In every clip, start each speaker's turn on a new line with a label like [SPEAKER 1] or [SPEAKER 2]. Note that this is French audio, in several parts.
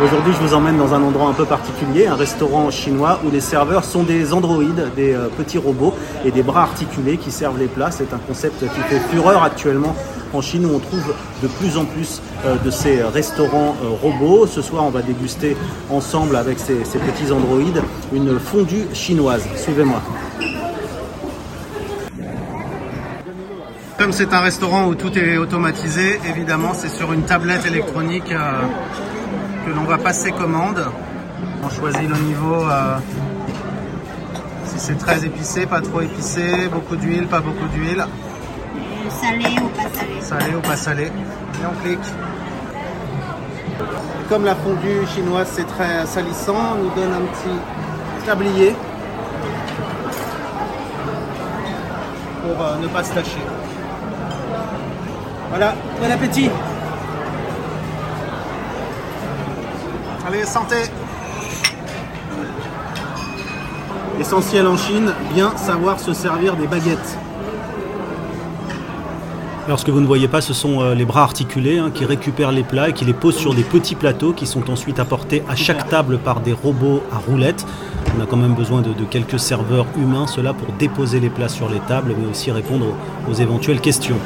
[SPEAKER 1] Aujourd'hui, je vous emmène dans un endroit un peu particulier, un restaurant chinois où les serveurs sont des androïdes, des euh, petits robots et des bras articulés qui servent les plats. C'est un concept qui fait fureur actuellement en Chine où on trouve de plus en plus euh, de ces restaurants euh, robots. Ce soir, on va déguster ensemble avec ces, petits androïdes une fondue chinoise. Suivez-moi. Comme c'est un restaurant où tout est automatisé, évidemment, c'est sur une tablette électronique que l'on va passer commande. On choisit le niveau, euh, si c'est très épicé, pas trop épicé, beaucoup d'huile, pas beaucoup d'huile,
[SPEAKER 2] Salé ou pas salé
[SPEAKER 1] salé ou pas salé. Et on clique. Comme la fondue chinoise c'est très salissant, on nous donne un petit tablier pour euh, ne pas se tâcher. Voilà, bon appétit Allez, santé Essentiel en Chine, bien savoir se servir des baguettes. Alors ce que vous ne voyez pas, ce sont euh, les bras articulés hein, qui récupèrent les plats et qui les posent sur des petits plateaux qui sont ensuite apportés à chaque table par des robots à roulettes. On a quand même besoin de, de quelques serveurs humains, cela pour déposer les plats sur les tables, mais aussi répondre aux, aux éventuelles questions.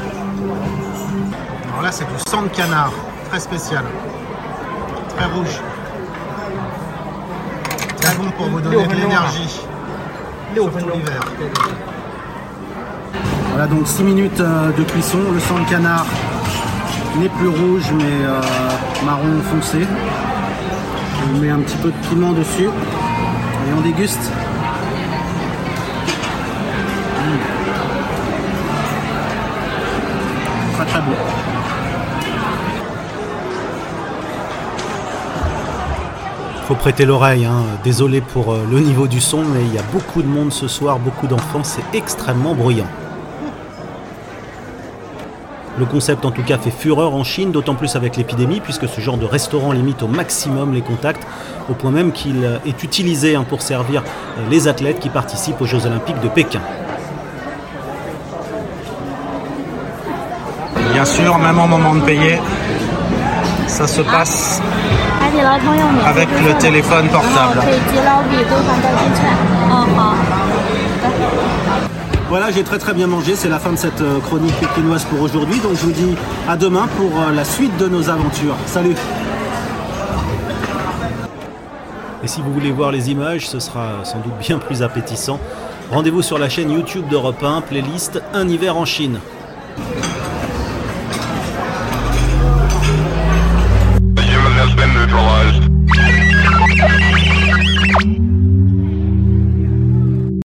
[SPEAKER 1] Alors là, c'est du sang de canard, très spécial, très rouge. Pour vous donner de l'énergie l'hiver. Voilà donc 6 minutes euh, de cuisson. Le sang de canard n'est plus rouge mais euh, marron foncé. On met un petit peu de piment dessus et on déguste. Mmh. Très très bon. faut prêter l'oreille. Hein. Désolé pour euh, le niveau du son, mais il y a beaucoup de monde ce soir, beaucoup d'enfants, c'est extrêmement bruyant. Le concept en tout cas fait fureur en Chine, d'autant plus avec l'épidémie, puisque ce genre de restaurant limite au maximum les contacts, au point même qu'il euh, est utilisé hein, pour servir euh, les athlètes qui participent aux Jeux olympiques de Pékin. Bien sûr, même en moment de payer, ça se passe. Avec le téléphone portable. Voilà, j'ai très très bien mangé. C'est la fin de cette euh, chronique pékinoise pour aujourd'hui. Donc je vous dis à demain pour euh, la suite de nos aventures. Salut Et si vous voulez voir les images, ce sera sans doute bien plus appétissant. Rendez-vous sur la chaîne YouTube d'Europe 1, playlist Un hiver en Chine.